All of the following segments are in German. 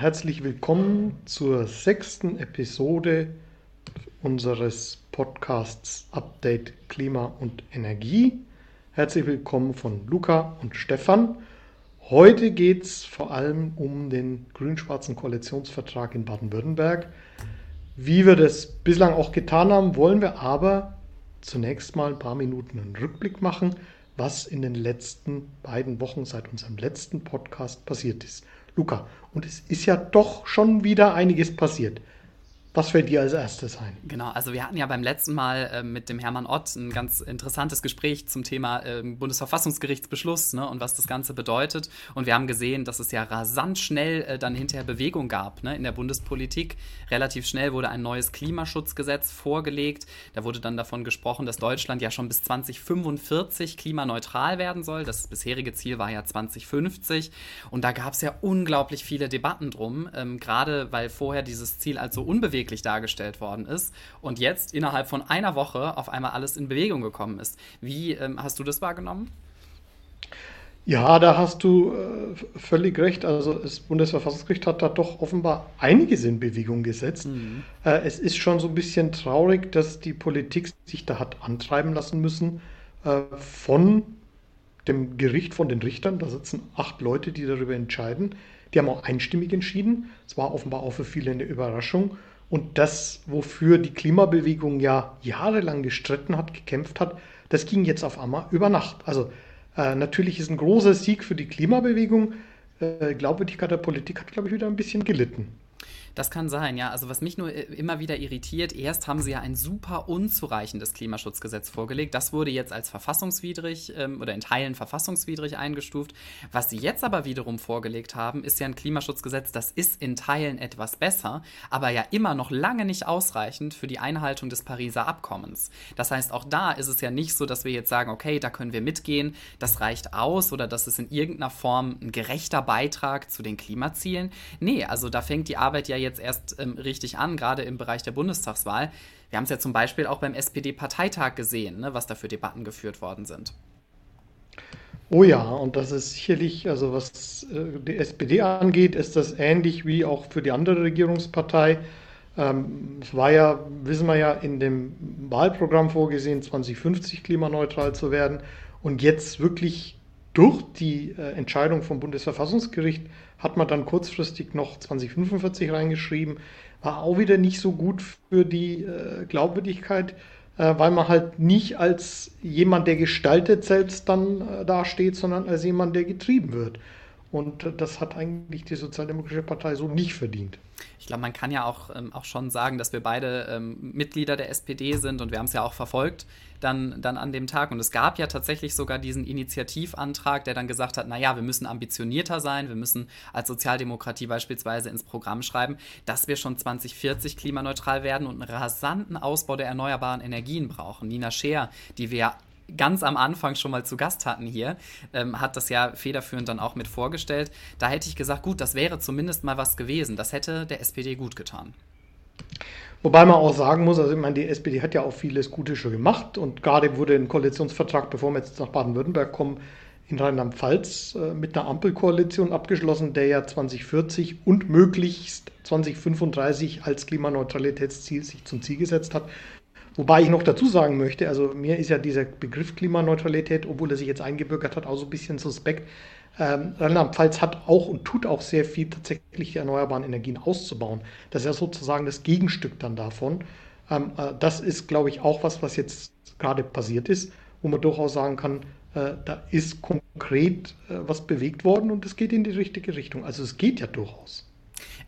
herzlich willkommen zur sechsten Episode unseres Podcasts Update Klima und Energie. Herzlich willkommen von Luca und Stefan. Heute geht es vor allem um den grün-schwarzen Koalitionsvertrag in Baden-Württemberg. Wie wir das bislang auch getan haben, wollen wir aber zunächst mal ein paar Minuten einen Rückblick machen, was in den letzten beiden Wochen seit unserem letzten Podcast passiert ist. Luca, und es ist ja doch schon wieder einiges passiert. Was fällt dir als erstes ein? Genau, also wir hatten ja beim letzten Mal äh, mit dem Hermann Ott ein ganz interessantes Gespräch zum Thema äh, Bundesverfassungsgerichtsbeschluss ne, und was das Ganze bedeutet. Und wir haben gesehen, dass es ja rasant schnell äh, dann hinterher Bewegung gab ne, in der Bundespolitik. Relativ schnell wurde ein neues Klimaschutzgesetz vorgelegt. Da wurde dann davon gesprochen, dass Deutschland ja schon bis 2045 klimaneutral werden soll. Das bisherige Ziel war ja 2050. Und da gab es ja unglaublich viele Debatten drum, ähm, gerade weil vorher dieses Ziel als so unbeweglich unbeweglich dargestellt worden ist und jetzt innerhalb von einer Woche auf einmal alles in Bewegung gekommen ist. Wie ähm, hast du das wahrgenommen? Ja, da hast du äh, völlig recht. Also das Bundesverfassungsgericht hat da doch offenbar einiges in Bewegung gesetzt. Mhm. Äh, es ist schon so ein bisschen traurig, dass die Politik sich da hat antreiben lassen müssen äh, von dem Gericht, von den Richtern. Da sitzen acht Leute, die darüber entscheiden. Die haben auch einstimmig entschieden. Es war offenbar auch für viele eine Überraschung. Und das, wofür die Klimabewegung ja jahrelang gestritten hat, gekämpft hat, das ging jetzt auf einmal über Nacht. Also äh, natürlich ist ein großer Sieg für die Klimabewegung. Äh, Glaubwürdigkeit der Politik hat, glaube ich, wieder ein bisschen gelitten. Das kann sein, ja. Also was mich nur äh, immer wieder irritiert, erst haben sie ja ein super unzureichendes Klimaschutzgesetz vorgelegt. Das wurde jetzt als verfassungswidrig ähm, oder in Teilen verfassungswidrig eingestuft. Was sie jetzt aber wiederum vorgelegt haben, ist ja ein Klimaschutzgesetz, das ist in Teilen etwas besser, aber ja immer noch lange nicht ausreichend für die Einhaltung des Pariser Abkommens. Das heißt, auch da ist es ja nicht so, dass wir jetzt sagen, okay, da können wir mitgehen, das reicht aus oder das ist in irgendeiner Form ein gerechter Beitrag zu den Klimazielen. Nee, also da fängt die Arbeit ja jetzt erst ähm, richtig an, gerade im Bereich der Bundestagswahl. Wir haben es ja zum Beispiel auch beim SPD-Parteitag gesehen, ne, was da für Debatten geführt worden sind. Oh ja, und das ist sicherlich, also was äh, die SPD angeht, ist das ähnlich wie auch für die andere Regierungspartei. Ähm, es war ja, wissen wir ja, in dem Wahlprogramm vorgesehen, 2050 klimaneutral zu werden. Und jetzt wirklich durch die äh, Entscheidung vom Bundesverfassungsgericht hat man dann kurzfristig noch 2045 reingeschrieben. War auch wieder nicht so gut für die äh, Glaubwürdigkeit, äh, weil man halt nicht als jemand, der gestaltet, selbst dann äh, dasteht, sondern als jemand, der getrieben wird. Und äh, das hat eigentlich die Sozialdemokratische Partei so nicht verdient. Ich glaube, man kann ja auch, ähm, auch schon sagen, dass wir beide ähm, Mitglieder der SPD sind und wir haben es ja auch verfolgt dann, dann an dem Tag. Und es gab ja tatsächlich sogar diesen Initiativantrag, der dann gesagt hat, naja, wir müssen ambitionierter sein, wir müssen als Sozialdemokratie beispielsweise ins Programm schreiben, dass wir schon 2040 klimaneutral werden und einen rasanten Ausbau der erneuerbaren Energien brauchen. Nina Scheer, die wir ja ganz am Anfang schon mal zu Gast hatten hier, ähm, hat das ja federführend dann auch mit vorgestellt. Da hätte ich gesagt, gut, das wäre zumindest mal was gewesen. Das hätte der SPD gut getan. Wobei man auch sagen muss, also ich meine, die SPD hat ja auch vieles Gute schon gemacht und gerade wurde ein Koalitionsvertrag, bevor wir jetzt nach Baden-Württemberg kommen, in Rheinland-Pfalz äh, mit einer Ampelkoalition abgeschlossen, der ja 2040 und möglichst 2035 als Klimaneutralitätsziel sich zum Ziel gesetzt hat. Wobei ich noch dazu sagen möchte, also mir ist ja dieser Begriff Klimaneutralität, obwohl er sich jetzt eingebürgert hat, auch so ein bisschen suspekt. Ähm, Rheinland-Pfalz hat auch und tut auch sehr viel, tatsächlich die erneuerbaren Energien auszubauen. Das ist ja sozusagen das Gegenstück dann davon. Ähm, äh, das ist, glaube ich, auch was, was jetzt gerade passiert ist, wo man durchaus sagen kann, äh, da ist konkret äh, was bewegt worden und es geht in die richtige Richtung. Also es geht ja durchaus.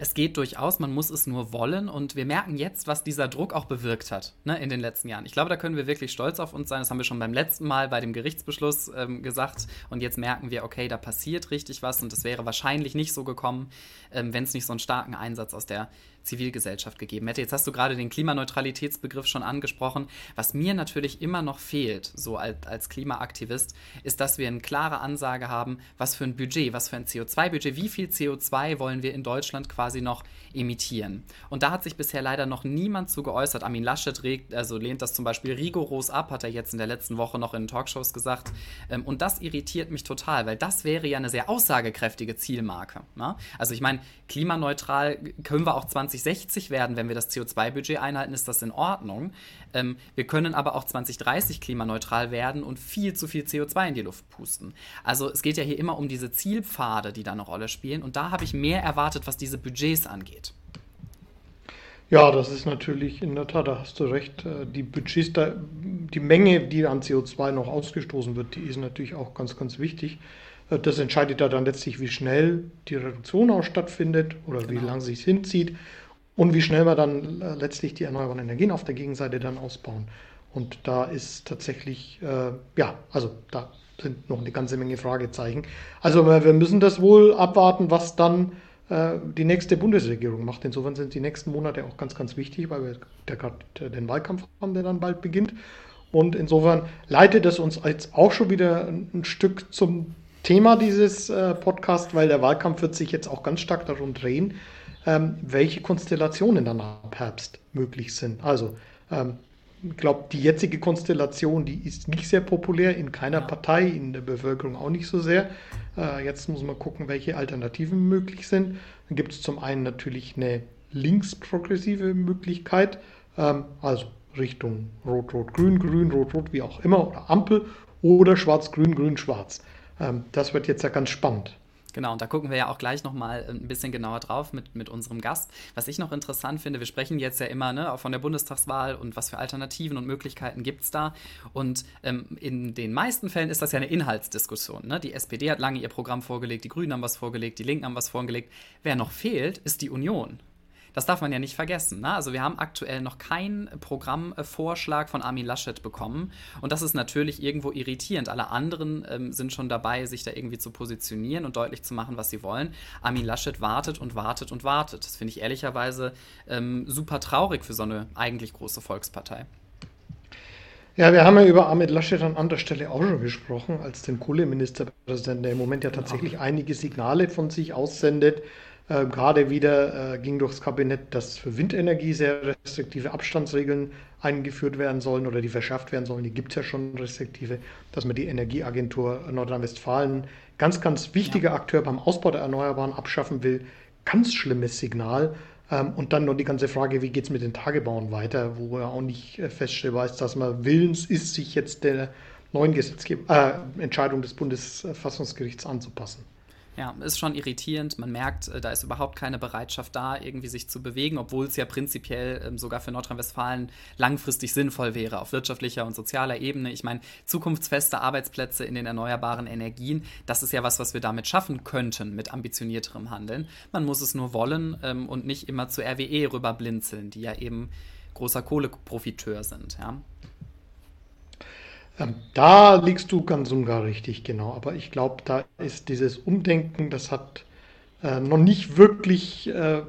Es geht durchaus, man muss es nur wollen und wir merken jetzt, was dieser Druck auch bewirkt hat ne, in den letzten Jahren. Ich glaube, da können wir wirklich stolz auf uns sein. Das haben wir schon beim letzten Mal bei dem Gerichtsbeschluss ähm, gesagt und jetzt merken wir, okay, da passiert richtig was und es wäre wahrscheinlich nicht so gekommen, ähm, wenn es nicht so einen starken Einsatz aus der Zivilgesellschaft gegeben hätte. Jetzt hast du gerade den Klimaneutralitätsbegriff schon angesprochen. Was mir natürlich immer noch fehlt, so als, als Klimaaktivist, ist, dass wir eine klare Ansage haben, was für ein Budget, was für ein CO2-Budget, wie viel CO2 wollen wir in Deutschland quasi noch emittieren. Und da hat sich bisher leider noch niemand zu geäußert. Armin Laschet regt, also lehnt das zum Beispiel rigoros ab, hat er jetzt in der letzten Woche noch in Talkshows gesagt. Ähm, und das irritiert mich total, weil das wäre ja eine sehr aussagekräftige Zielmarke. Ne? Also ich meine, klimaneutral können wir auch 2060 werden, wenn wir das CO2-Budget einhalten, ist das in Ordnung. Ähm, wir können aber auch 2030 klimaneutral werden und viel zu viel CO2 in die Luft pusten. Also es geht ja hier immer um diese Zielpfade, die da eine Rolle spielen. Und da habe ich mehr erwartet, was diese Budgets angeht. Ja, das ist natürlich in der Tat, da hast du recht. Äh, die Budgets, da, die Menge, die an CO2 noch ausgestoßen wird, die ist natürlich auch ganz, ganz wichtig. Äh, das entscheidet ja dann letztlich, wie schnell die Reduktion auch stattfindet oder genau. wie lange es hinzieht und wie schnell wir dann äh, letztlich die erneuerbaren Energien auf der Gegenseite dann ausbauen. Und da ist tatsächlich, äh, ja, also da sind noch eine ganze Menge Fragezeichen. Also wir müssen das wohl abwarten, was dann äh, die nächste Bundesregierung macht. Insofern sind die nächsten Monate auch ganz, ganz wichtig, weil wir gerade den Wahlkampf haben, der dann bald beginnt. Und insofern leitet es uns jetzt auch schon wieder ein Stück zum Thema dieses äh, Podcasts, weil der Wahlkampf wird sich jetzt auch ganz stark darum drehen, ähm, welche Konstellationen dann ab Herbst möglich sind. Also ähm, ich glaube, die jetzige Konstellation, die ist nicht sehr populär in keiner Partei, in der Bevölkerung auch nicht so sehr. Äh, jetzt muss man gucken, welche Alternativen möglich sind. Dann gibt es zum einen natürlich eine linksprogressive Möglichkeit, ähm, also Richtung Rot-Rot-Grün, Grün, Rot-Rot, wie auch immer, oder Ampel, oder Schwarz-Grün, Grün-Schwarz. Ähm, das wird jetzt ja ganz spannend. Genau, und da gucken wir ja auch gleich nochmal ein bisschen genauer drauf mit, mit unserem Gast. Was ich noch interessant finde, wir sprechen jetzt ja immer ne, auch von der Bundestagswahl und was für Alternativen und Möglichkeiten gibt es da. Und ähm, in den meisten Fällen ist das ja eine Inhaltsdiskussion. Ne? Die SPD hat lange ihr Programm vorgelegt, die Grünen haben was vorgelegt, die Linken haben was vorgelegt. Wer noch fehlt, ist die Union. Das darf man ja nicht vergessen. Ne? Also wir haben aktuell noch keinen Programmvorschlag von Armin Laschet bekommen. Und das ist natürlich irgendwo irritierend. Alle anderen ähm, sind schon dabei, sich da irgendwie zu positionieren und deutlich zu machen, was sie wollen. Armin Laschet wartet und wartet und wartet. Das finde ich ehrlicherweise ähm, super traurig für so eine eigentlich große Volkspartei. Ja, wir haben ja über Ahmed Laschet an anderer Stelle auch schon gesprochen, als den Kohleministerpräsidenten, der im Moment ja genau. tatsächlich einige Signale von sich aussendet, äh, gerade wieder äh, ging durchs Kabinett, dass für Windenergie sehr restriktive Abstandsregeln eingeführt werden sollen oder die verschärft werden sollen. Die gibt es ja schon restriktive, dass man die Energieagentur Nordrhein-Westfalen, ganz, ganz wichtiger ja. Akteur beim Ausbau der Erneuerbaren, abschaffen will. Ganz schlimmes Signal. Ähm, und dann noch die ganze Frage, wie geht es mit den Tagebauen weiter, wo er auch nicht äh, feststellbar ist, dass man willens ist, sich jetzt der neuen Gesetzgebung, äh, Entscheidung des Bundesverfassungsgerichts anzupassen. Ja, ist schon irritierend. Man merkt, äh, da ist überhaupt keine Bereitschaft da, irgendwie sich zu bewegen, obwohl es ja prinzipiell ähm, sogar für Nordrhein-Westfalen langfristig sinnvoll wäre, auf wirtschaftlicher und sozialer Ebene. Ich meine, zukunftsfeste Arbeitsplätze in den erneuerbaren Energien, das ist ja was, was wir damit schaffen könnten, mit ambitionierterem Handeln. Man muss es nur wollen ähm, und nicht immer zu RWE rüberblinzeln, die ja eben großer Kohleprofiteur sind. Ja. Ähm, da liegst du ganz und gar richtig, genau. Aber ich glaube, da ist dieses Umdenken, das hat äh, noch nicht wirklich äh,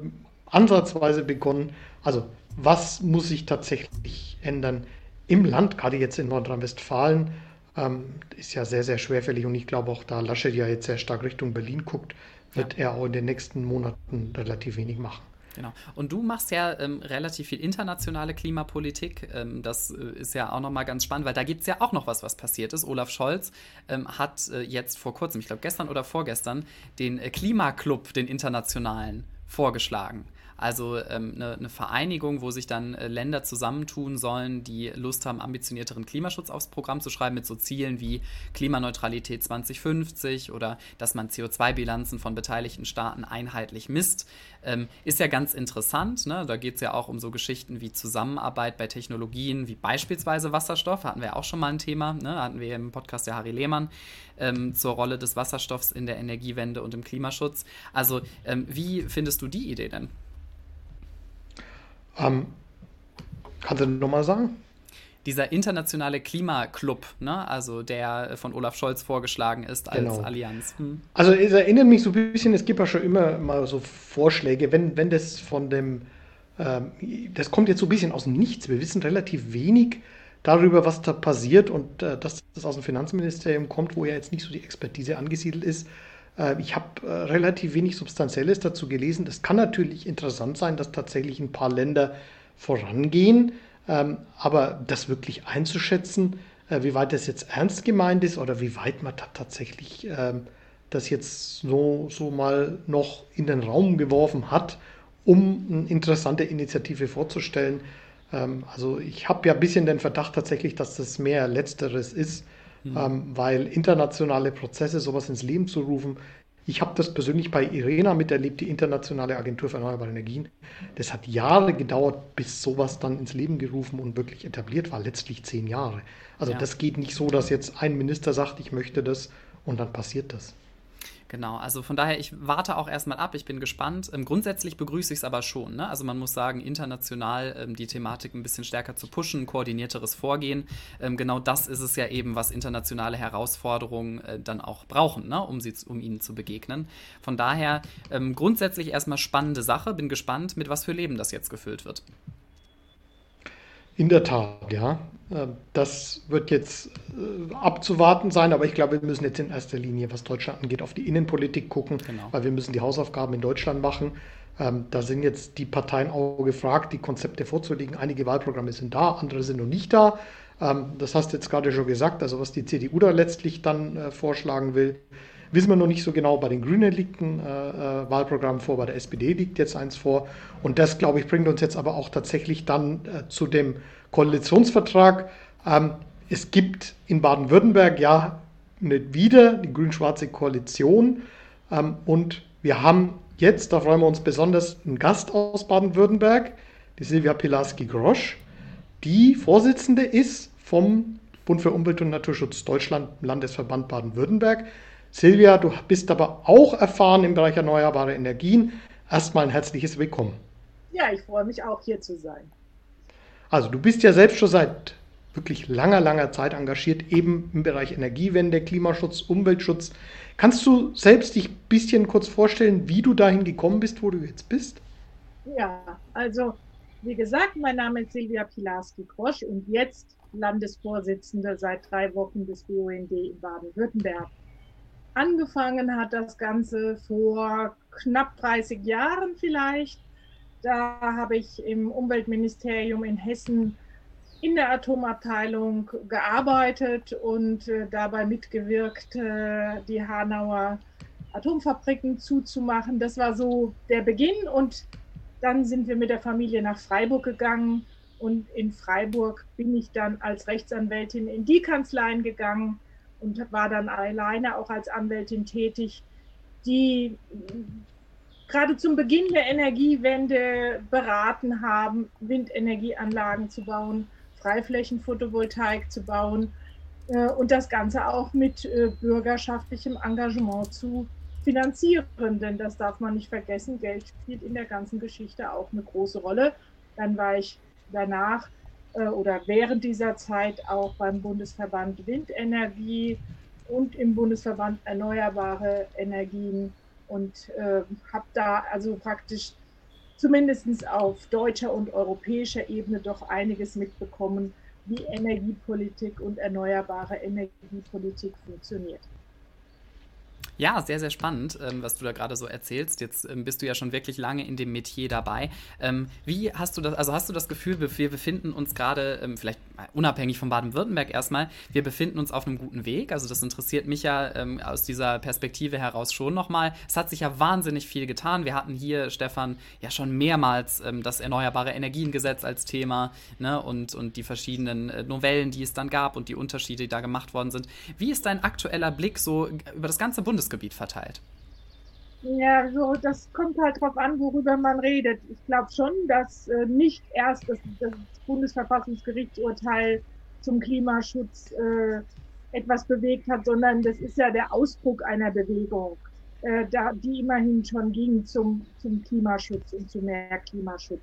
ansatzweise begonnen. Also, was muss sich tatsächlich ändern im Land, gerade jetzt in Nordrhein-Westfalen? Ähm, ist ja sehr, sehr schwerfällig und ich glaube auch, da Laschet ja jetzt sehr stark Richtung Berlin guckt, wird ja. er auch in den nächsten Monaten relativ wenig machen. Genau. Und du machst ja ähm, relativ viel internationale Klimapolitik. Ähm, das äh, ist ja auch nochmal ganz spannend, weil da gibt es ja auch noch was, was passiert ist. Olaf Scholz ähm, hat äh, jetzt vor kurzem, ich glaube gestern oder vorgestern, den äh, Klimaclub, den internationalen, vorgeschlagen. Also ähm, eine, eine, Vereinigung, wo sich dann äh, Länder zusammentun sollen, die Lust haben, ambitionierteren Klimaschutz aufs Programm zu schreiben, mit so Zielen wie Klimaneutralität 2050 oder dass man CO2-Bilanzen von beteiligten Staaten einheitlich misst. Ähm, ist ja ganz interessant. Ne? Da geht es ja auch um so Geschichten wie Zusammenarbeit bei Technologien, wie beispielsweise Wasserstoff. Hatten wir auch schon mal ein Thema. Ne? Hatten wir im Podcast der Harry Lehmann ähm, zur Rolle des Wasserstoffs in der Energiewende und im Klimaschutz. Also, ähm, wie findest du die Idee denn? Ähm, kannst du nochmal sagen? Dieser internationale Klimaclub, ne? also der von Olaf Scholz vorgeschlagen ist als genau. Allianz. Hm. Also es erinnert mich so ein bisschen, es gibt ja schon immer mal so Vorschläge, wenn, wenn das von dem ähm, das kommt jetzt so ein bisschen aus dem Nichts. Wir wissen relativ wenig darüber, was da passiert und äh, dass das aus dem Finanzministerium kommt, wo ja jetzt nicht so die Expertise angesiedelt ist. Äh, ich habe äh, relativ wenig Substanzielles dazu gelesen. Es kann natürlich interessant sein, dass tatsächlich ein paar Länder vorangehen, ähm, aber das wirklich einzuschätzen, äh, wie weit das jetzt ernst gemeint ist oder wie weit man da tatsächlich ähm, das jetzt so, so mal noch in den Raum geworfen hat, um eine interessante Initiative vorzustellen. Ähm, also ich habe ja ein bisschen den Verdacht tatsächlich, dass das mehr letzteres ist, mhm. ähm, weil internationale Prozesse, sowas ins Leben zu rufen, ich habe das persönlich bei IRENA miterlebt, die Internationale Agentur für Erneuerbare Energien. Das hat Jahre gedauert, bis sowas dann ins Leben gerufen und wirklich etabliert war, letztlich zehn Jahre. Also ja. das geht nicht so, dass jetzt ein Minister sagt, ich möchte das und dann passiert das. Genau, also von daher, ich warte auch erstmal ab, ich bin gespannt. Ähm, grundsätzlich begrüße ich es aber schon. Ne? Also man muss sagen, international ähm, die Thematik ein bisschen stärker zu pushen, koordinierteres Vorgehen. Ähm, genau das ist es ja eben, was internationale Herausforderungen äh, dann auch brauchen, ne? um, sie, um ihnen zu begegnen. Von daher ähm, grundsätzlich erstmal spannende Sache, bin gespannt, mit was für Leben das jetzt gefüllt wird. In der Tat, ja. Ähm, das wird jetzt äh, abzuwarten sein, aber ich glaube, wir müssen jetzt in erster Linie, was Deutschland angeht, auf die Innenpolitik gucken, genau. weil wir müssen die Hausaufgaben in Deutschland machen. Ähm, da sind jetzt die Parteien auch gefragt, die Konzepte vorzulegen. Einige Wahlprogramme sind da, andere sind noch nicht da. Ähm, das hast du jetzt gerade schon gesagt, also was die CDU da letztlich dann äh, vorschlagen will, Wissen wir noch nicht so genau. Bei den Grünen liegt ein äh, äh Wahlprogramm vor, bei der SPD liegt jetzt eins vor. Und das, glaube ich, bringt uns jetzt aber auch tatsächlich dann äh, zu dem Koalitionsvertrag. Ähm, es gibt in Baden-Württemberg ja nicht wieder die grün-schwarze Koalition. Ähm, und wir haben jetzt, da freuen wir uns besonders, einen Gast aus Baden-Württemberg, die Silvia Pilarski-Grosch, die Vorsitzende ist vom Bund für Umwelt und Naturschutz Deutschland, Landesverband Baden-Württemberg. Silvia, du bist aber auch erfahren im Bereich erneuerbare Energien. Erstmal ein herzliches Willkommen. Ja, ich freue mich auch hier zu sein. Also du bist ja selbst schon seit wirklich langer, langer Zeit engagiert, eben im Bereich Energiewende, Klimaschutz, Umweltschutz. Kannst du selbst dich ein bisschen kurz vorstellen, wie du dahin gekommen bist, wo du jetzt bist? Ja, also wie gesagt, mein Name ist Silvia Pilarski-Krosch und jetzt Landesvorsitzende seit drei Wochen des BUND in Baden-Württemberg. Angefangen hat das Ganze vor knapp 30 Jahren vielleicht. Da habe ich im Umweltministerium in Hessen in der Atomabteilung gearbeitet und äh, dabei mitgewirkt, äh, die Hanauer Atomfabriken zuzumachen. Das war so der Beginn und dann sind wir mit der Familie nach Freiburg gegangen und in Freiburg bin ich dann als Rechtsanwältin in die Kanzleien gegangen und war dann alleine auch als Anwältin tätig, die gerade zum Beginn der Energiewende beraten haben, Windenergieanlagen zu bauen, Freiflächenphotovoltaik zu bauen äh, und das Ganze auch mit äh, bürgerschaftlichem Engagement zu finanzieren. Denn das darf man nicht vergessen, Geld spielt in der ganzen Geschichte auch eine große Rolle. Dann war ich danach äh, oder während dieser Zeit auch beim Bundesverband Windenergie und im Bundesverband Erneuerbare Energien und äh, habe da also praktisch zumindest auf deutscher und europäischer Ebene doch einiges mitbekommen, wie Energiepolitik und erneuerbare Energiepolitik funktioniert. Ja, sehr, sehr spannend, ähm, was du da gerade so erzählst. Jetzt ähm, bist du ja schon wirklich lange in dem Metier dabei. Ähm, wie hast du das, also hast du das Gefühl, wir befinden uns gerade, vielleicht unabhängig von Baden-Württemberg erstmal, wir befinden uns auf einem guten Weg? Also das interessiert mich ja aus dieser Perspektive heraus schon nochmal. Es hat sich ja wahnsinnig viel getan. Wir hatten hier, Stefan, ja schon mehrmals das Erneuerbare Energiengesetz als Thema ne? und, und die verschiedenen äh, Novellen, die es dann gab und die Unterschiede, die da gemacht worden sind. Wie ist dein aktueller Blick so über das ganze Bundes Bundesgebiet verteilt? Ja, so, das kommt halt darauf an, worüber man redet. Ich glaube schon, dass äh, nicht erst das, das Bundesverfassungsgerichtsurteil zum Klimaschutz äh, etwas bewegt hat, sondern das ist ja der Ausdruck einer Bewegung, äh, da, die immerhin schon ging zum, zum Klimaschutz und zu mehr Klimaschutz.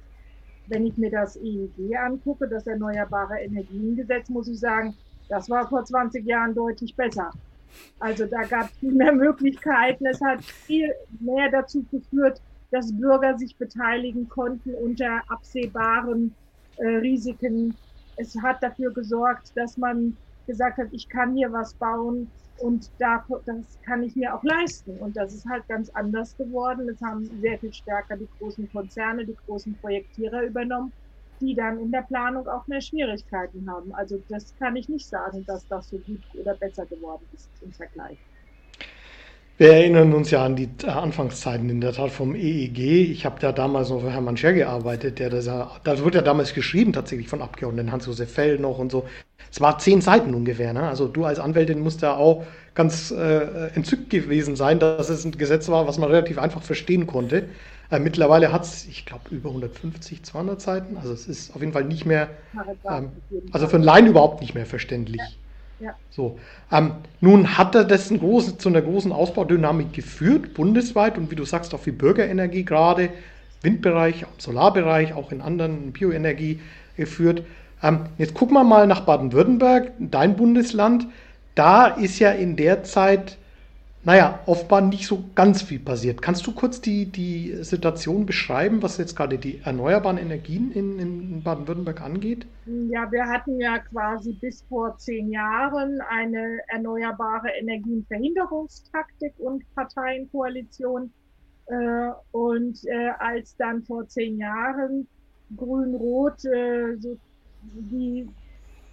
Wenn ich mir das EEG angucke, das Erneuerbare Energiengesetz, muss ich sagen, das war vor 20 Jahren deutlich besser. Also da gab es viel mehr Möglichkeiten. Es hat viel mehr dazu geführt, dass Bürger sich beteiligen konnten unter absehbaren äh, Risiken. Es hat dafür gesorgt, dass man gesagt hat, ich kann hier was bauen und da, das kann ich mir auch leisten. Und das ist halt ganz anders geworden. Es haben sehr viel stärker die großen Konzerne, die großen Projektierer übernommen, die dann in der Planung auch mehr Schwierigkeiten haben. Also das kann ich nicht sagen, dass das so gut oder besser geworden ist im Vergleich. Wir erinnern uns ja an die Anfangszeiten in der Tat vom EEG. Ich habe da damals noch für Hermann Scher gearbeitet, der das, das wurde ja damals geschrieben tatsächlich von Abgeordneten Hans-Josef Fell noch und so. Es war zehn Seiten ungefähr. Ne? Also du als Anwältin musst da auch ganz äh, entzückt gewesen sein, dass es ein Gesetz war, was man relativ einfach verstehen konnte. Äh, mittlerweile hat es, ich glaube, über 150, 200 Seiten. Also es ist auf jeden Fall nicht mehr, ähm, also für einen Laien überhaupt nicht mehr verständlich. Ja. Ja. So. Ähm, nun hat das großen, zu einer großen Ausbaudynamik geführt, bundesweit und wie du sagst, auch für Bürgerenergie gerade, Windbereich, Solarbereich, auch in anderen Bioenergie geführt. Ähm, jetzt gucken wir mal nach Baden-Württemberg, dein Bundesland. Da ist ja in der Zeit naja, offenbar nicht so ganz viel passiert. Kannst du kurz die, die Situation beschreiben, was jetzt gerade die erneuerbaren Energien in, in Baden-Württemberg angeht? Ja, wir hatten ja quasi bis vor zehn Jahren eine erneuerbare Energienverhinderungstaktik und Parteienkoalition. Äh, und äh, als dann vor zehn Jahren Grün-Rot äh, die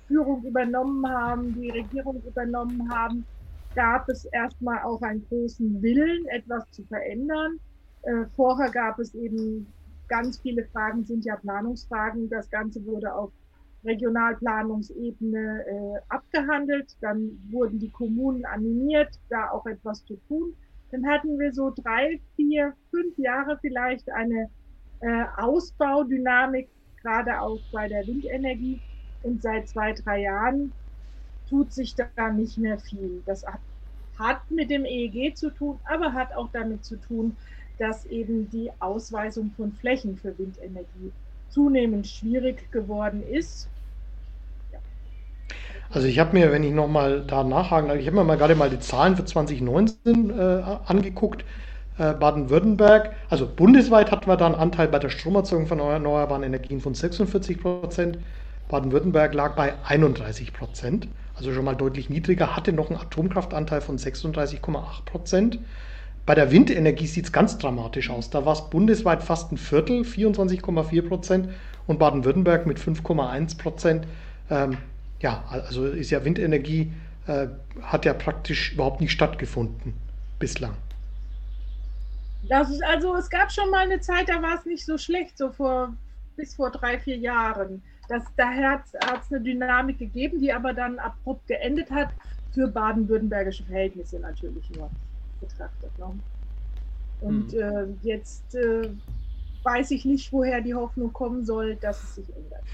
Führung übernommen haben, die Regierung übernommen haben, gab es erstmal auch einen großen Willen, etwas zu verändern. Äh, vorher gab es eben ganz viele Fragen, sind ja Planungsfragen. Das Ganze wurde auf Regionalplanungsebene äh, abgehandelt. Dann wurden die Kommunen animiert, da auch etwas zu tun. Dann hatten wir so drei, vier, fünf Jahre vielleicht eine äh, Ausbaudynamik, gerade auch bei der Windenergie. Und seit zwei, drei Jahren tut sich da nicht mehr viel. Das hat, hat mit dem EEG zu tun, aber hat auch damit zu tun, dass eben die Ausweisung von Flächen für Windenergie zunehmend schwierig geworden ist. Also ich habe mir, wenn ich nochmal da nachhaken, ich habe mir mal gerade mal die Zahlen für 2019 äh, angeguckt. Äh, Baden-Württemberg, also bundesweit hatten wir da einen Anteil bei der Stromerzeugung von erneuerbaren Energien von 46 Prozent. Baden-Württemberg lag bei 31 Prozent also schon mal deutlich niedriger, hatte noch einen Atomkraftanteil von 36,8 Prozent. Bei der Windenergie sieht es ganz dramatisch aus. Da war es bundesweit fast ein Viertel, 24,4 Prozent und Baden-Württemberg mit 5,1 Prozent. Ähm, ja, also ist ja Windenergie, äh, hat ja praktisch überhaupt nicht stattgefunden bislang. Das ist also, es gab schon mal eine Zeit, da war es nicht so schlecht, so vor bis vor drei, vier Jahren. Das, daher hat es eine Dynamik gegeben, die aber dann abrupt geendet hat, für baden-württembergische Verhältnisse natürlich nur betrachtet. Ne? Und mhm. äh, jetzt äh, weiß ich nicht, woher die Hoffnung kommen soll, dass es sich ändert.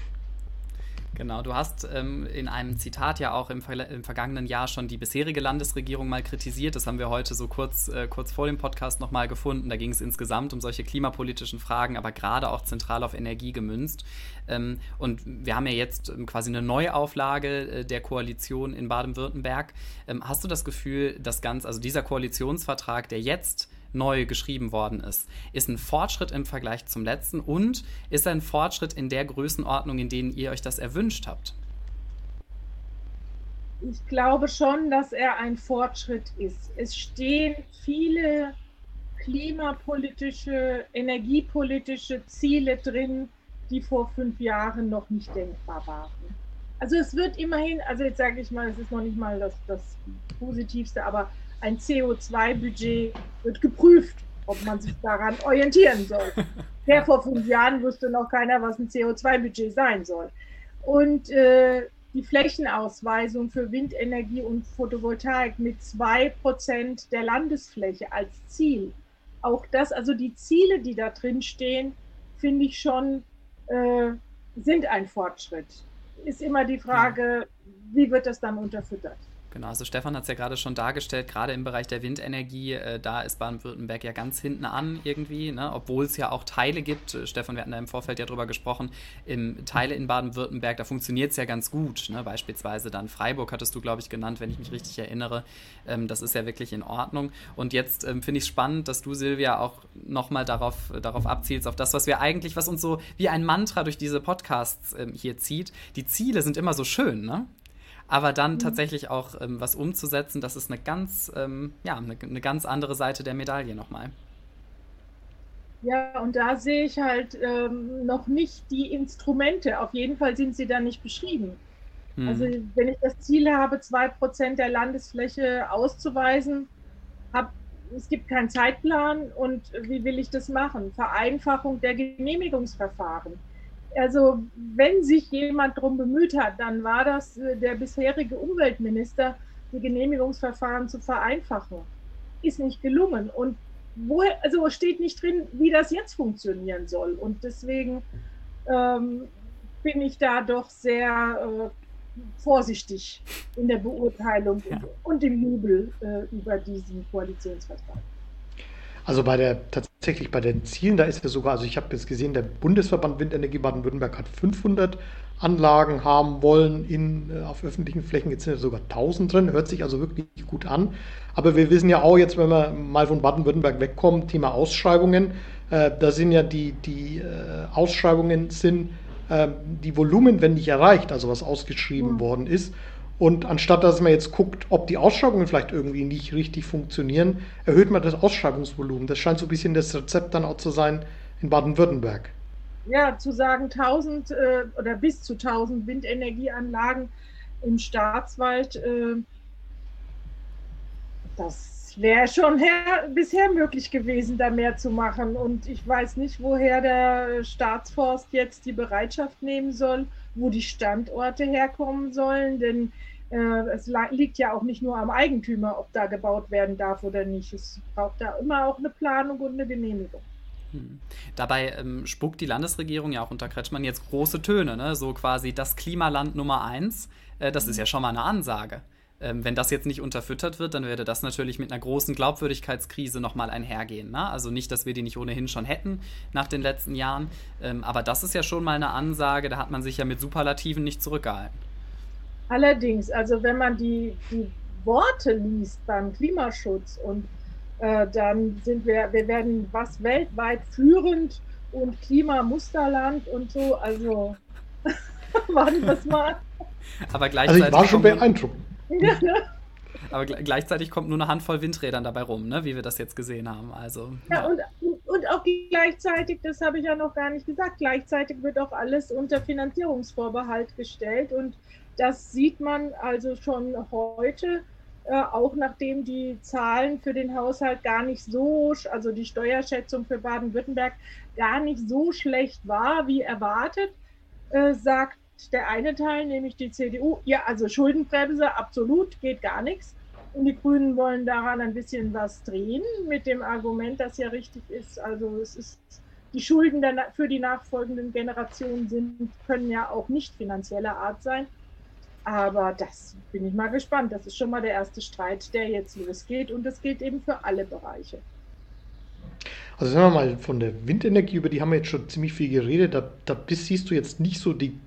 Genau, du hast ähm, in einem Zitat ja auch im, Ver im, vergangenen Jahr schon die bisherige Landesregierung mal kritisiert. Das haben wir heute so kurz, äh, kurz vor dem Podcast nochmal gefunden. Da ging es insgesamt um solche klimapolitischen Fragen, aber gerade auch zentral auf Energie gemünzt. Ähm, und wir haben ja jetzt ähm, quasi eine Neuauflage äh, der Koalition in Baden-Württemberg. Ähm, hast du das Gefühl, dass ganz, also dieser Koalitionsvertrag, der jetzt neu geschrieben worden ist, ist ein Fortschritt im Vergleich zum letzten und ist ein Fortschritt in der Größenordnung, in denen ihr euch das erwünscht habt? Ich glaube schon, dass er ein Fortschritt ist. Es stehen viele klimapolitische, energiepolitische Ziele drin, die vor fünf Jahren noch nicht denkbar waren. Also es wird immerhin, also jetzt sage ich mal, es ist noch nicht mal das, das Positivste, aber ein CO2-Budget wird geprüft, ob man sich daran orientieren soll. Ja, vor fünf Jahren wusste noch keiner, was ein CO2-Budget sein soll. Und äh, die Flächenausweisung für Windenergie und Photovoltaik mit zwei Prozent der Landesfläche als Ziel. Auch das, also die Ziele, die da drin stehen, finde ich schon, äh, sind ein Fortschritt. Ist immer die Frage, wie wird das dann unterfüttert? Genau, also Stefan hat es ja gerade schon dargestellt, gerade im Bereich der Windenergie, äh, da ist Baden-Württemberg ja ganz hinten an irgendwie, ne? obwohl es ja auch Teile gibt. Äh, Stefan, wir hatten da im Vorfeld ja drüber gesprochen, im Teile in Baden-Württemberg, da funktioniert es ja ganz gut. Ne? Beispielsweise dann Freiburg hattest du, glaube ich, genannt, wenn ich mich richtig erinnere. Ähm, das ist ja wirklich in Ordnung. Und jetzt ähm, finde ich es spannend, dass du, Silvia, auch nochmal darauf, darauf abzielst, auf das, was wir eigentlich, was uns so wie ein Mantra durch diese Podcasts ähm, hier zieht. Die Ziele sind immer so schön, ne? Aber dann mhm. tatsächlich auch ähm, was umzusetzen, das ist eine ganz, ähm, ja, eine, eine, ganz andere Seite der Medaille nochmal. Ja, und da sehe ich halt ähm, noch nicht die Instrumente. Auf jeden Fall sind sie da nicht beschrieben. Mhm. Also wenn ich das Ziel habe, zwei Prozent der Landesfläche auszuweisen, hab, es gibt keinen Zeitplan und wie will ich das machen? Vereinfachung der Genehmigungsverfahren also wenn sich jemand darum bemüht hat, dann war das äh, der bisherige Umweltminister, die Genehmigungsverfahren zu vereinfachen. Ist nicht gelungen. Und woher, also steht nicht drin, wie das jetzt funktionieren soll. Und deswegen ähm, bin ich da doch sehr äh, vorsichtig in der Beurteilung ja. und im Jubel äh, über diesen Koalitionsvertrag. Also bei der tatsächlich bei den Zielen, da ist es sogar, also ich habe jetzt gesehen, der Bundesverband Windenergie Baden-Württemberg hat 500 Anlagen haben wollen in, äh, auf öffentlichen Flächen. Jetzt sind ja sogar 1000 drin, hört sich also wirklich gut an. Aber wir wissen ja auch jetzt, wenn wir mal von Baden-Württemberg wegkommen, Thema Ausschreibungen, äh, da sind ja die, die äh, Ausschreibungen sind äh, die Volumen, wenn nicht erreicht, also was ausgeschrieben mhm. worden ist. Und anstatt dass man jetzt guckt, ob die Ausschreibungen vielleicht irgendwie nicht richtig funktionieren, erhöht man das Ausschreibungsvolumen. Das scheint so ein bisschen das Rezept dann auch zu sein in Baden-Württemberg. Ja, zu sagen 1000 äh, oder bis zu 1000 Windenergieanlagen im Staatswald, äh, das wäre schon her, bisher möglich gewesen, da mehr zu machen. Und ich weiß nicht, woher der Staatsforst jetzt die Bereitschaft nehmen soll, wo die Standorte herkommen sollen, denn äh, es liegt ja auch nicht nur am Eigentümer, ob da gebaut werden darf oder nicht. Es braucht da immer auch eine Planung und eine Genehmigung. Hm. Dabei ähm, spuckt die Landesregierung ja auch unter Kretschmann jetzt große Töne, ne? so quasi das Klimaland Nummer eins. Äh, das ist ja schon mal eine Ansage. Ähm, wenn das jetzt nicht unterfüttert wird, dann würde das natürlich mit einer großen Glaubwürdigkeitskrise nochmal einhergehen. Ne? Also nicht, dass wir die nicht ohnehin schon hätten nach den letzten Jahren, ähm, aber das ist ja schon mal eine Ansage, da hat man sich ja mit Superlativen nicht zurückgehalten. Allerdings, also wenn man die, die Worte liest beim Klimaschutz und äh, dann sind wir, wir werden was weltweit führend und Klimamusterland und so, also warten wir mal. Aber gleichzeitig. Also ich war schon beeindruckt. Aber gleichzeitig kommt nur eine Handvoll Windrädern dabei rum, ne? wie wir das jetzt gesehen haben. Also, ja, ja. Und, und auch gleichzeitig, das habe ich ja noch gar nicht gesagt, gleichzeitig wird auch alles unter Finanzierungsvorbehalt gestellt. Und das sieht man also schon heute, äh, auch nachdem die Zahlen für den Haushalt gar nicht so, also die Steuerschätzung für Baden-Württemberg gar nicht so schlecht war, wie erwartet, äh, sagt der eine Teil, nämlich die CDU, ja, also Schuldenbremse, absolut, geht gar nichts. Und die Grünen wollen daran ein bisschen was drehen, mit dem Argument, das ja richtig ist. Also es ist, die Schulden für die nachfolgenden Generationen sind, können ja auch nicht finanzieller Art sein. Aber das bin ich mal gespannt. Das ist schon mal der erste Streit, der jetzt losgeht. Und das gilt eben für alle Bereiche. Also sagen wir mal von der Windenergie, über die haben wir jetzt schon ziemlich viel geredet. Da, da siehst du jetzt nicht so die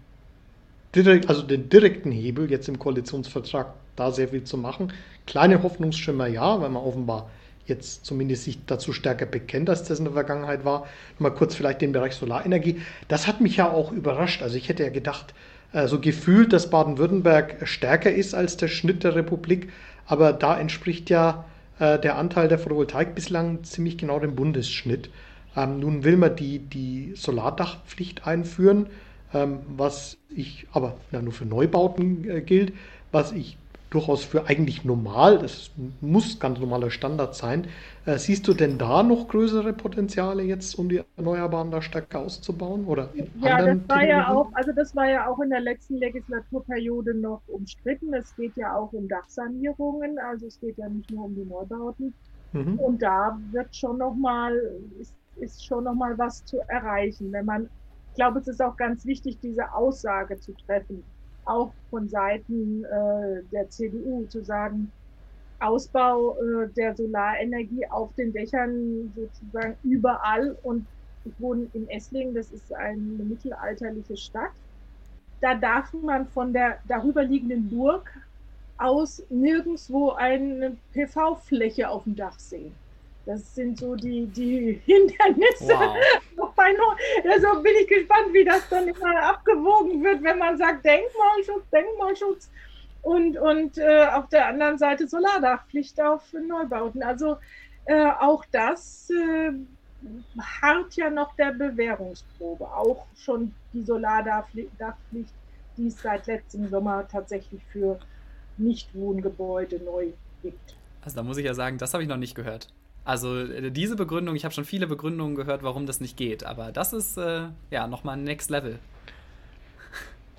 direkt, also den direkten Hebel jetzt im Koalitionsvertrag da sehr viel zu machen. Kleine Hoffnungsschimmer ja, weil man offenbar jetzt zumindest sich dazu stärker bekennt, als das in der Vergangenheit war. Mal kurz vielleicht den Bereich Solarenergie. Das hat mich ja auch überrascht. Also ich hätte ja gedacht, äh, so gefühlt, dass Baden-Württemberg stärker ist als der Schnitt der Republik. Aber da entspricht ja äh, der Anteil der Photovoltaik bislang ziemlich genau dem Bundesschnitt. Ähm, nun will man die, die Solardachpflicht einführen was ich aber ja, nur für Neubauten äh, gilt, was ich durchaus für eigentlich normal, das muss ganz normaler Standard sein. Äh, siehst du denn da noch größere Potenziale jetzt, um die Erneuerbaren da stärker auszubauen? Oder ja, das war ja auch, also das war ja auch in der letzten Legislaturperiode noch umstritten. Es geht ja auch um Dachsanierungen, also es geht ja nicht nur um die Neubauten. Mhm. Und da wird schon noch mal, ist, ist schon noch mal was zu erreichen, wenn man glaube, es ist auch ganz wichtig, diese Aussage zu treffen. auch von Seiten äh, der CDU zu sagen, Ausbau äh, der Solarenergie auf den Dächern sozusagen überall. Und ich wohne in Esslingen, das ist eine mittelalterliche Stadt. Da darf man von der darüberliegenden Burg aus nirgendwo eine PV-Fläche auf dem Dach sehen. Das sind so die, die Hindernisse. Wow. Also bin ich gespannt, wie das dann immer abgewogen wird, wenn man sagt Denkmalschutz, Denkmalschutz und, und äh, auf der anderen Seite Solardachpflicht auf Neubauten. Also äh, auch das äh, harrt ja noch der Bewährungsprobe. Auch schon die Solardachpflicht, die es seit letztem Sommer tatsächlich für Nichtwohngebäude neu gibt. Also da muss ich ja sagen, das habe ich noch nicht gehört. Also äh, diese Begründung, ich habe schon viele Begründungen gehört, warum das nicht geht, aber das ist äh, ja nochmal Next Level.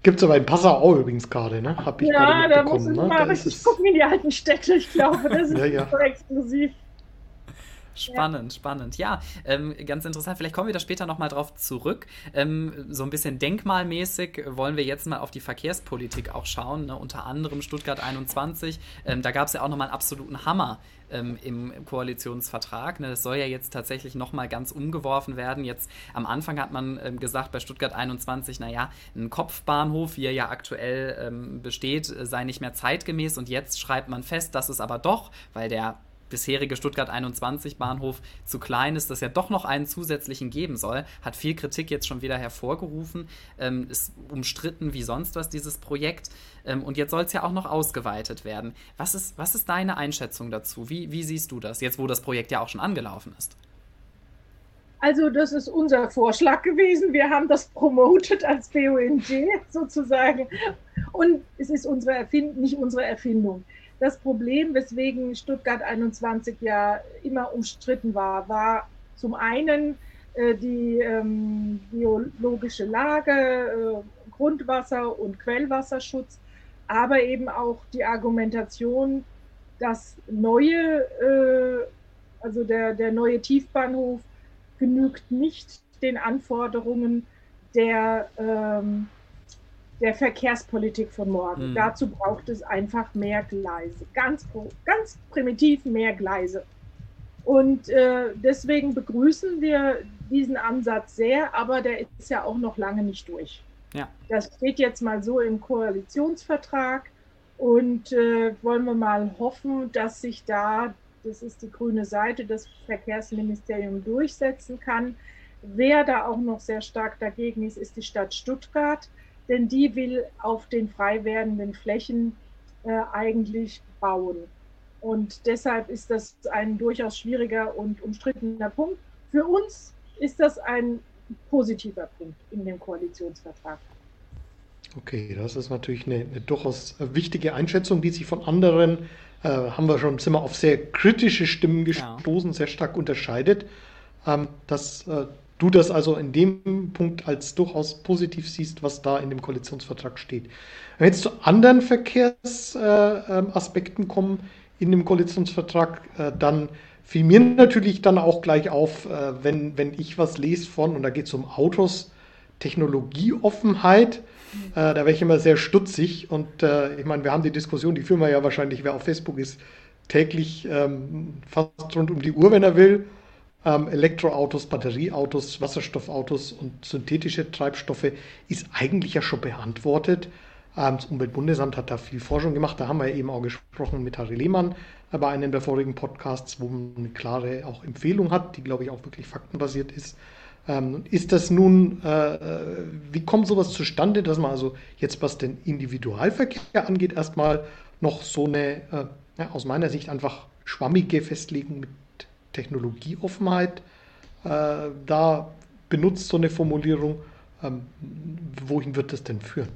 Gibt es aber in Passau auch übrigens gerade, ne? Hab ich ja, da muss ich ne? mal richtig gucken in die alten Städte. Ich glaube, das ist ja, ja. so exklusiv. Spannend, ja. spannend. Ja, ähm, ganz interessant. Vielleicht kommen wir da später nochmal drauf zurück. Ähm, so ein bisschen denkmalmäßig wollen wir jetzt mal auf die Verkehrspolitik auch schauen. Ne? Unter anderem Stuttgart 21. Ähm, da gab es ja auch nochmal einen absoluten Hammer ähm, im Koalitionsvertrag. Ne? Das soll ja jetzt tatsächlich nochmal ganz umgeworfen werden. Jetzt am Anfang hat man ähm, gesagt bei Stuttgart 21, naja, ein Kopfbahnhof, wie er ja aktuell ähm, besteht, sei nicht mehr zeitgemäß. Und jetzt schreibt man fest, dass es aber doch, weil der bisherige Stuttgart 21 Bahnhof zu klein ist, dass ja doch noch einen zusätzlichen geben soll, hat viel Kritik jetzt schon wieder hervorgerufen, ähm, ist umstritten wie sonst was dieses Projekt ähm, und jetzt soll es ja auch noch ausgeweitet werden. Was ist, was ist deine Einschätzung dazu? Wie, wie siehst du das, jetzt wo das Projekt ja auch schon angelaufen ist? Also das ist unser Vorschlag gewesen. Wir haben das promotet als BUNG sozusagen. Und es ist unsere Erfindung, nicht unsere Erfindung. Das Problem, weswegen Stuttgart 21 ja immer umstritten war, war zum einen äh, die ähm, biologische Lage, äh, Grundwasser- und Quellwasserschutz, aber eben auch die Argumentation, dass neue, äh, also der, der neue Tiefbahnhof genügt nicht den Anforderungen der ähm, der Verkehrspolitik von morgen. Mhm. Dazu braucht es einfach mehr Gleise, ganz, ganz primitiv mehr Gleise. Und äh, deswegen begrüßen wir diesen Ansatz sehr, aber der ist ja auch noch lange nicht durch. Ja. Das steht jetzt mal so im Koalitionsvertrag und äh, wollen wir mal hoffen, dass sich da, das ist die grüne Seite, das Verkehrsministerium durchsetzen kann. Wer da auch noch sehr stark dagegen ist, ist die Stadt Stuttgart denn die will auf den frei werdenden Flächen äh, eigentlich bauen. Und deshalb ist das ein durchaus schwieriger und umstrittener Punkt. Für uns ist das ein positiver Punkt in dem Koalitionsvertrag. Okay, das ist natürlich eine, eine durchaus wichtige Einschätzung, die sich von anderen, äh, haben wir schon, sind wir auf sehr kritische Stimmen gestoßen, ja. sehr stark unterscheidet. Ähm, dass äh, du das also in dem Punkt als durchaus positiv siehst, was da in dem Koalitionsvertrag steht. Wenn wir jetzt zu anderen Verkehrsaspekten äh, kommen in dem Koalitionsvertrag, äh, dann fiel mir natürlich dann auch gleich auf, äh, wenn, wenn ich was lese von, und da geht es um Autos, Technologieoffenheit, da wäre ich immer sehr stutzig. Und ich meine, wir haben die Diskussion, die führen wir ja wahrscheinlich, wer auf Facebook ist, täglich ähm, fast rund um die Uhr, wenn er will ähm, Elektroautos, Batterieautos, Wasserstoffautos und synthetische Treibstoffe ist eigentlich ja schon beantwortet. Ähm, das Umweltbundesamt hat da viel Forschung gemacht. Da haben wir eben auch gesprochen mit Harry Lehmann bei einem der vorigen Podcasts, wo man eine klare auch Empfehlung hat, die glaube ich auch wirklich faktenbasiert ist. Ähm, ist das nun, äh, äh, wie kommt sowas zustande, dass man also jetzt, was den Individualverkehr angeht, erstmal noch so eine, äh, ja, aus meiner Sicht einfach schwammige Festlegung mit Technologieoffenheit äh, da benutzt, so eine Formulierung. Ähm, wohin wird das denn führen?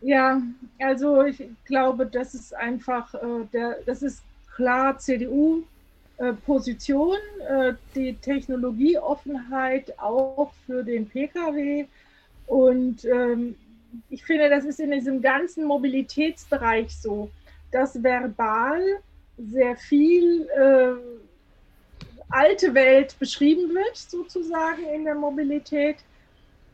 Ja, also ich glaube, das ist einfach, äh, der, das ist klar CDU-Position, äh, die Technologieoffenheit auch für den Pkw. Und ähm, ich finde, das ist in diesem ganzen Mobilitätsbereich so, dass verbal sehr viel äh, alte Welt beschrieben wird, sozusagen in der Mobilität.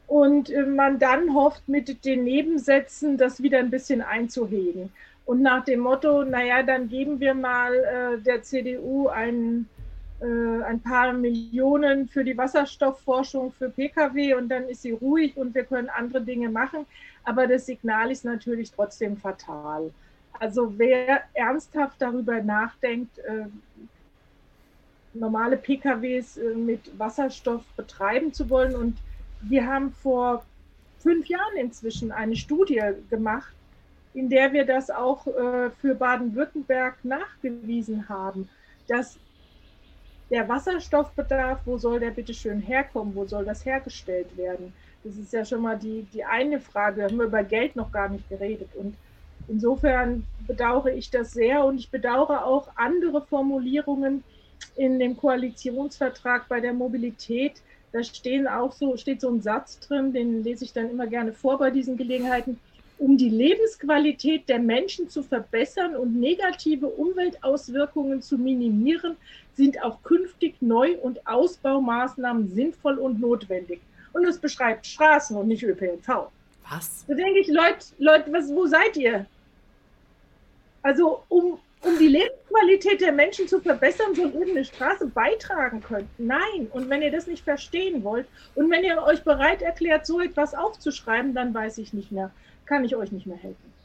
und äh, man dann hofft, mit den Nebensätzen das wieder ein bisschen einzuhegen. Und nach dem Motto, naja, dann geben wir mal äh, der CDU ein, äh, ein paar Millionen für die Wasserstoffforschung für Pkw und dann ist sie ruhig und wir können andere Dinge machen. Aber das Signal ist natürlich trotzdem fatal. Also wer ernsthaft darüber nachdenkt, äh, normale PKWs äh, mit Wasserstoff betreiben zu wollen und wir haben vor fünf Jahren inzwischen eine Studie gemacht, in der wir das auch äh, für Baden-Württemberg nachgewiesen haben, dass der Wasserstoffbedarf, wo soll der bitte schön herkommen, wo soll das hergestellt werden? Das ist ja schon mal die, die eine Frage. Da haben wir über Geld noch gar nicht geredet. Und insofern bedauere ich das sehr und ich bedauere auch andere Formulierungen in dem Koalitionsvertrag bei der Mobilität, da stehen auch so, steht so ein Satz drin, den lese ich dann immer gerne vor bei diesen Gelegenheiten. Um die Lebensqualität der Menschen zu verbessern und negative Umweltauswirkungen zu minimieren, sind auch künftig Neu- und Ausbaumaßnahmen sinnvoll und notwendig. Und es beschreibt Straßen und nicht ÖPNV. Was? Da denke ich, Leute, Leute, was, wo seid ihr? Also, um, um die Lebensqualität der Menschen zu verbessern, soll irgendeine Straße beitragen können. Nein. Und wenn ihr das nicht verstehen wollt und wenn ihr euch bereit erklärt, so etwas aufzuschreiben, dann weiß ich nicht mehr, kann ich euch nicht mehr helfen.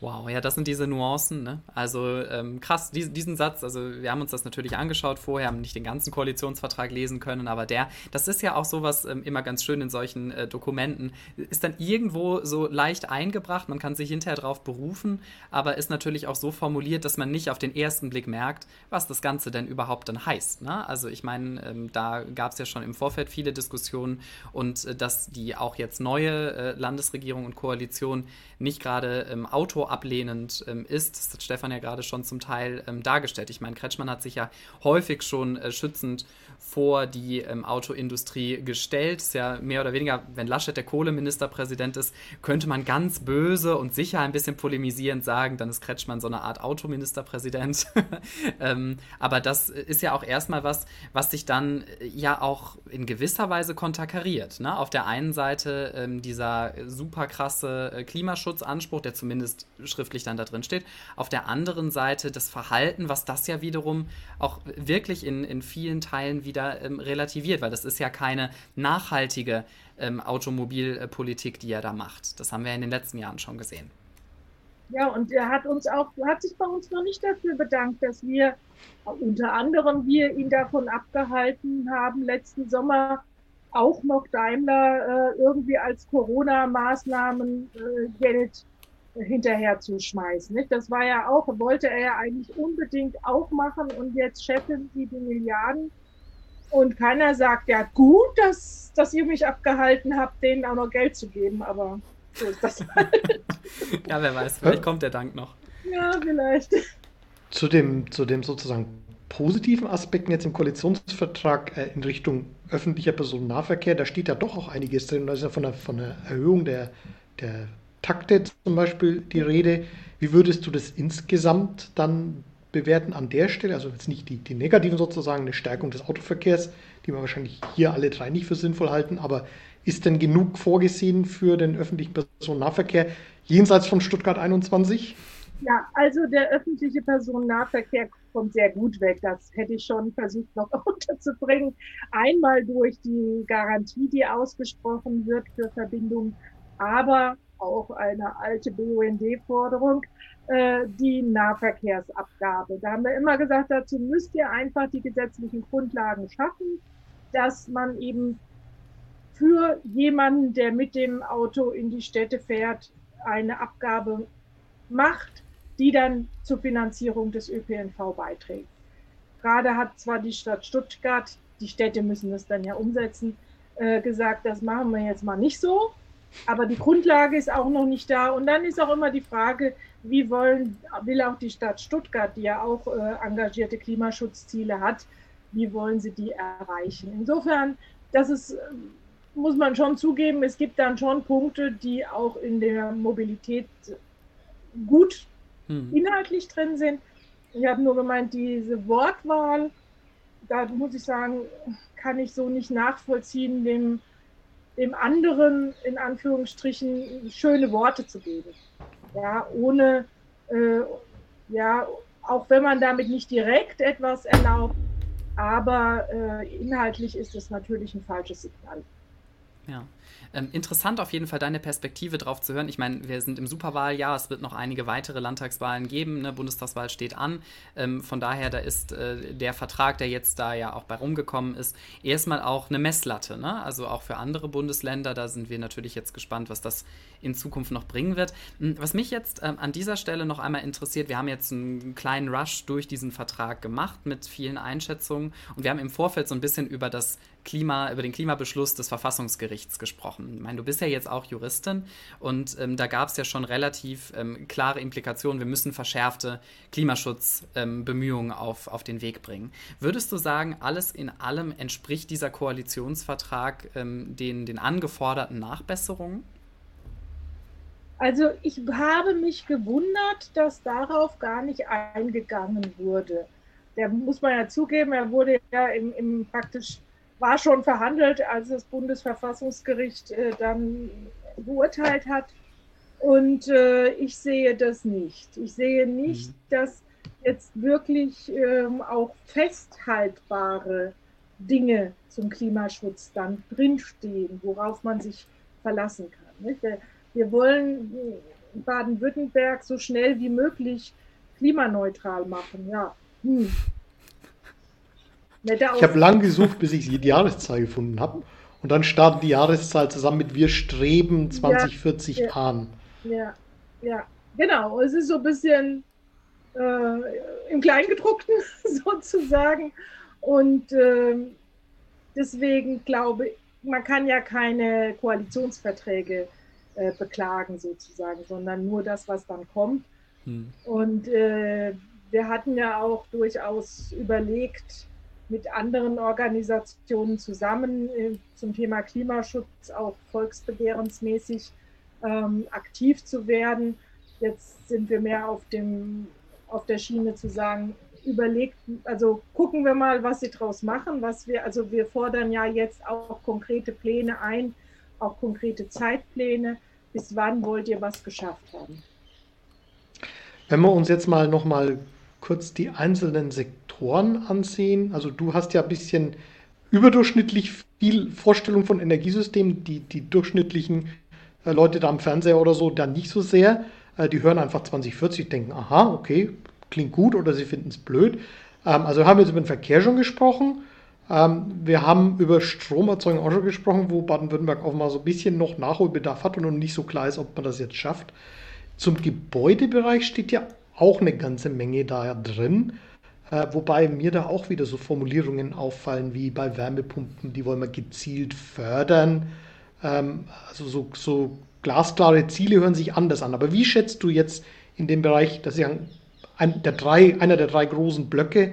Wow, ja, das sind diese Nuancen, ne? Also ähm, krass, diesen, diesen Satz, also wir haben uns das natürlich angeschaut vorher, haben nicht den ganzen Koalitionsvertrag lesen können, aber der, das ist ja auch sowas ähm, immer ganz schön in solchen äh, Dokumenten, ist dann irgendwo so leicht eingebracht, man kann sich hinterher drauf berufen, aber ist natürlich auch so formuliert, dass man nicht auf den ersten Blick merkt, was das Ganze denn überhaupt dann heißt. Ne? Also ich meine, ähm, da gab es ja schon im Vorfeld viele Diskussionen und äh, dass die auch jetzt neue äh, Landesregierung und Koalition nicht gerade ähm, autoablehnend ähm, ist. Das hat Stefan ja gerade schon zum Teil ähm, dargestellt. Ich meine, Kretschmann hat sich ja häufig schon äh, schützend vor die ähm, Autoindustrie gestellt. Ist ja mehr oder weniger, wenn Laschet der Kohleministerpräsident ist, könnte man ganz böse und sicher ein bisschen polemisierend sagen, dann ist Kretschmann so eine Art Autoministerpräsident. ähm, aber das ist ja auch erstmal was, was sich dann äh, ja auch in gewisser Weise konterkariert. Ne? Auf der einen Seite ähm, dieser super krasse äh, Klimaschutzanspruch, der zumindest schriftlich dann da drin steht. Auf der anderen Seite das Verhalten, was das ja wiederum auch wirklich in, in vielen Teilen wieder ähm, relativiert, weil das ist ja keine nachhaltige ähm, Automobilpolitik, die er da macht. Das haben wir in den letzten Jahren schon gesehen. Ja, und er hat uns auch, hat sich bei uns noch nicht dafür bedankt, dass wir unter anderem wir ihn davon abgehalten haben, letzten Sommer auch noch Daimler äh, irgendwie als Corona-Maßnahmen äh, Geld hinterher zu schmeißen. Nicht? Das war ja auch, wollte er ja eigentlich unbedingt auch machen und jetzt scheffeln sie die Milliarden und keiner sagt, ja gut, dass, dass ihr mich abgehalten habt, denen auch noch Geld zu geben, aber so ist das halt. ja, wer weiß, vielleicht kommt der Dank noch. Ja, vielleicht. Zu dem, zu dem sozusagen positiven Aspekten jetzt im Koalitionsvertrag äh, in Richtung öffentlicher Personennahverkehr, da steht ja doch auch einiges drin. Da ist ja von der, von der Erhöhung der, der Takte zum Beispiel die Rede. Wie würdest du das insgesamt dann bewerten an der Stelle, also jetzt nicht die, die negativen sozusagen, eine Stärkung des Autoverkehrs, die wir wahrscheinlich hier alle drei nicht für sinnvoll halten, aber ist denn genug vorgesehen für den öffentlichen Personennahverkehr jenseits von Stuttgart 21? Ja, also der öffentliche Personennahverkehr kommt sehr gut weg. Das hätte ich schon versucht noch unterzubringen. Einmal durch die Garantie, die ausgesprochen wird für Verbindungen, aber auch eine alte BUND-Forderung, äh, die Nahverkehrsabgabe. Da haben wir immer gesagt, dazu müsst ihr einfach die gesetzlichen Grundlagen schaffen, dass man eben für jemanden, der mit dem Auto in die Städte fährt, eine Abgabe macht, die dann zur Finanzierung des ÖPNV beiträgt. Gerade hat zwar die Stadt Stuttgart, die Städte müssen das dann ja umsetzen, äh, gesagt, das machen wir jetzt mal nicht so, aber die Grundlage ist auch noch nicht da. Und dann ist auch immer die Frage, wie wollen, will auch die Stadt Stuttgart, die ja auch äh, engagierte Klimaschutzziele hat, wie wollen sie die erreichen? Insofern, das ist, äh, muss man schon zugeben, es gibt dann schon Punkte, die auch in der Mobilität gut hm. inhaltlich drin sind. Ich habe nur gemeint, diese Wortwahl, da muss ich sagen, kann ich so nicht nachvollziehen, dem dem anderen in Anführungsstrichen schöne Worte zu geben. Ja, ohne, äh, ja, auch wenn man damit nicht direkt etwas erlaubt, aber äh, inhaltlich ist es natürlich ein falsches Signal. Ja. Ähm, interessant auf jeden Fall deine Perspektive drauf zu hören. Ich meine, wir sind im Superwahljahr, es wird noch einige weitere Landtagswahlen geben, ne? Bundestagswahl steht an. Ähm, von daher, da ist äh, der Vertrag, der jetzt da ja auch bei rumgekommen ist, erstmal auch eine Messlatte. Ne? Also auch für andere Bundesländer, da sind wir natürlich jetzt gespannt, was das in Zukunft noch bringen wird. Hm, was mich jetzt ähm, an dieser Stelle noch einmal interessiert, wir haben jetzt einen kleinen Rush durch diesen Vertrag gemacht mit vielen Einschätzungen und wir haben im Vorfeld so ein bisschen über das Klima, über den Klimabeschluss des Verfassungsgerichts gesprochen. Ich meine, du bist ja jetzt auch Juristin und ähm, da gab es ja schon relativ ähm, klare Implikationen. Wir müssen verschärfte Klimaschutzbemühungen ähm, auf, auf den Weg bringen. Würdest du sagen, alles in allem entspricht dieser Koalitionsvertrag ähm, den, den angeforderten Nachbesserungen? Also ich habe mich gewundert, dass darauf gar nicht eingegangen wurde. Der muss man ja zugeben, er wurde ja im, im praktisch war schon verhandelt, als das Bundesverfassungsgericht äh, dann beurteilt hat. Und äh, ich sehe das nicht. Ich sehe nicht, mhm. dass jetzt wirklich ähm, auch festhaltbare Dinge zum Klimaschutz dann drinstehen, worauf man sich verlassen kann. Wir, wir, wollen Baden-Württemberg so schnell wie möglich klimaneutral machen. Ja, hm. Ich habe lang gesucht, bis ich die Jahreszahl gefunden habe. Und dann startet die Jahreszahl zusammen mit Wir streben 2040 ja, an. Ja, ja, genau. Es ist so ein bisschen äh, im Kleingedruckten sozusagen. Und äh, deswegen glaube ich, man kann ja keine Koalitionsverträge äh, beklagen sozusagen, sondern nur das, was dann kommt. Hm. Und äh, wir hatten ja auch durchaus überlegt, mit anderen Organisationen zusammen äh, zum Thema Klimaschutz auch volksbegehrensmäßig ähm, aktiv zu werden. Jetzt sind wir mehr auf, dem, auf der Schiene zu sagen, überlegt, also gucken wir mal, was sie daraus machen, was wir, also wir fordern ja jetzt auch konkrete Pläne ein, auch konkrete Zeitpläne. Bis wann wollt ihr was geschafft haben? Wenn wir uns jetzt mal nochmal kurz die einzelnen Sektoren ansehen. Also du hast ja ein bisschen überdurchschnittlich viel Vorstellung von Energiesystemen, die die durchschnittlichen äh, Leute da am Fernseher oder so dann nicht so sehr. Äh, die hören einfach 2040, denken, aha, okay, klingt gut oder sie finden es blöd. Ähm, also haben wir jetzt über den Verkehr schon gesprochen. Ähm, wir haben über Stromerzeugung auch schon gesprochen, wo Baden-Württemberg mal so ein bisschen noch Nachholbedarf hat und noch nicht so klar ist, ob man das jetzt schafft. Zum Gebäudebereich steht ja auch eine ganze Menge da drin. Äh, wobei mir da auch wieder so Formulierungen auffallen wie bei Wärmepumpen, die wollen wir gezielt fördern. Ähm, also so, so glasklare Ziele hören sich anders an. Aber wie schätzt du jetzt in dem Bereich, das ist ja ein, der drei, einer der drei großen Blöcke,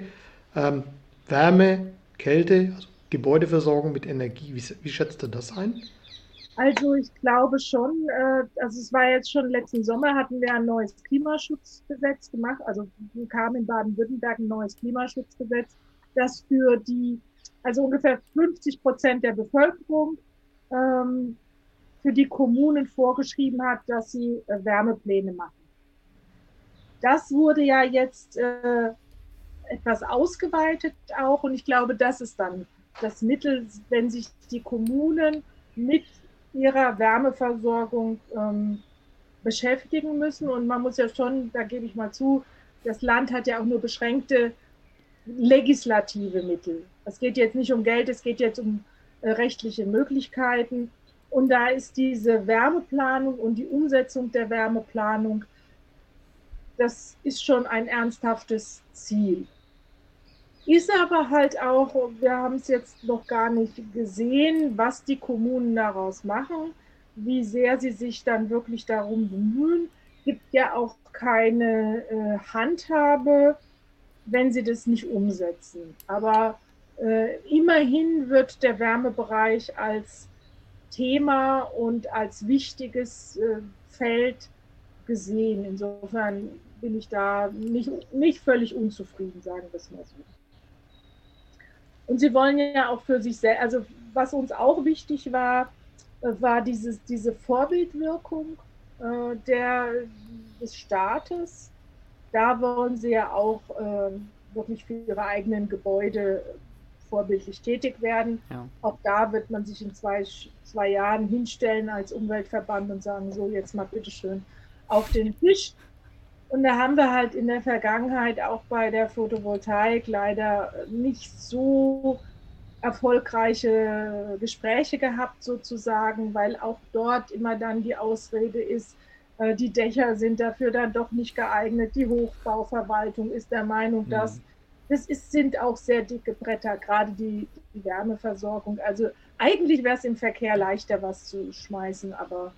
ähm, Wärme, Kälte, also Gebäudeversorgung mit Energie, wie, wie schätzt du das ein? Also ich glaube schon, äh, also es war jetzt schon letzten Sommer, hatten wir ein neues Klimaschutzgesetz gemacht, also kam in Baden-Württemberg ein neues Klimaschutzgesetz, das für die, also ungefähr 50 Prozent der Bevölkerung ähm, für die Kommunen vorgeschrieben hat, dass sie äh, Wärmepläne machen. Das wurde ja jetzt äh, etwas ausgeweitet auch und ich glaube, das ist dann das Mittel, wenn sich die Kommunen mit ihrer Wärmeversorgung ähm, beschäftigen müssen. Und man muss ja schon, da gebe ich mal zu, das Land hat ja auch nur beschränkte legislative Mittel. Es geht jetzt nicht um Geld, es geht jetzt um äh, rechtliche Möglichkeiten. Und da ist diese Wärmeplanung und die Umsetzung der Wärmeplanung, das ist schon ein ernsthaftes Ziel. Ist aber halt auch, wir haben es jetzt noch gar nicht gesehen, was die Kommunen daraus machen, wie sehr sie sich dann wirklich darum bemühen. Gibt ja auch keine äh, Handhabe, wenn sie das nicht umsetzen. Aber äh, immerhin wird der Wärmebereich als Thema und als wichtiges äh, Feld gesehen. Insofern bin ich da nicht, nicht völlig unzufrieden, sagen wir es mal so. Und sie wollen ja auch für sich selbst, also was uns auch wichtig war, äh, war dieses, diese Vorbildwirkung äh, der, des Staates. Da wollen sie ja auch äh, wirklich für ihre eigenen Gebäude vorbildlich tätig werden. Ja. Auch da wird man sich in zwei, zwei Jahren hinstellen als Umweltverband und sagen, so jetzt mal bitteschön auf den Tisch. Und da haben wir halt in der Vergangenheit auch bei der Photovoltaik leider nicht so erfolgreiche Gespräche gehabt, sozusagen, weil auch dort immer dann die Ausrede ist, äh, die Dächer sind dafür dann doch nicht geeignet, die Hochbauverwaltung ist der Meinung, dass mhm. das ist, sind auch sehr dicke Bretter, gerade die, die Wärmeversorgung. Also eigentlich wäre es im Verkehr leichter, was zu schmeißen, aber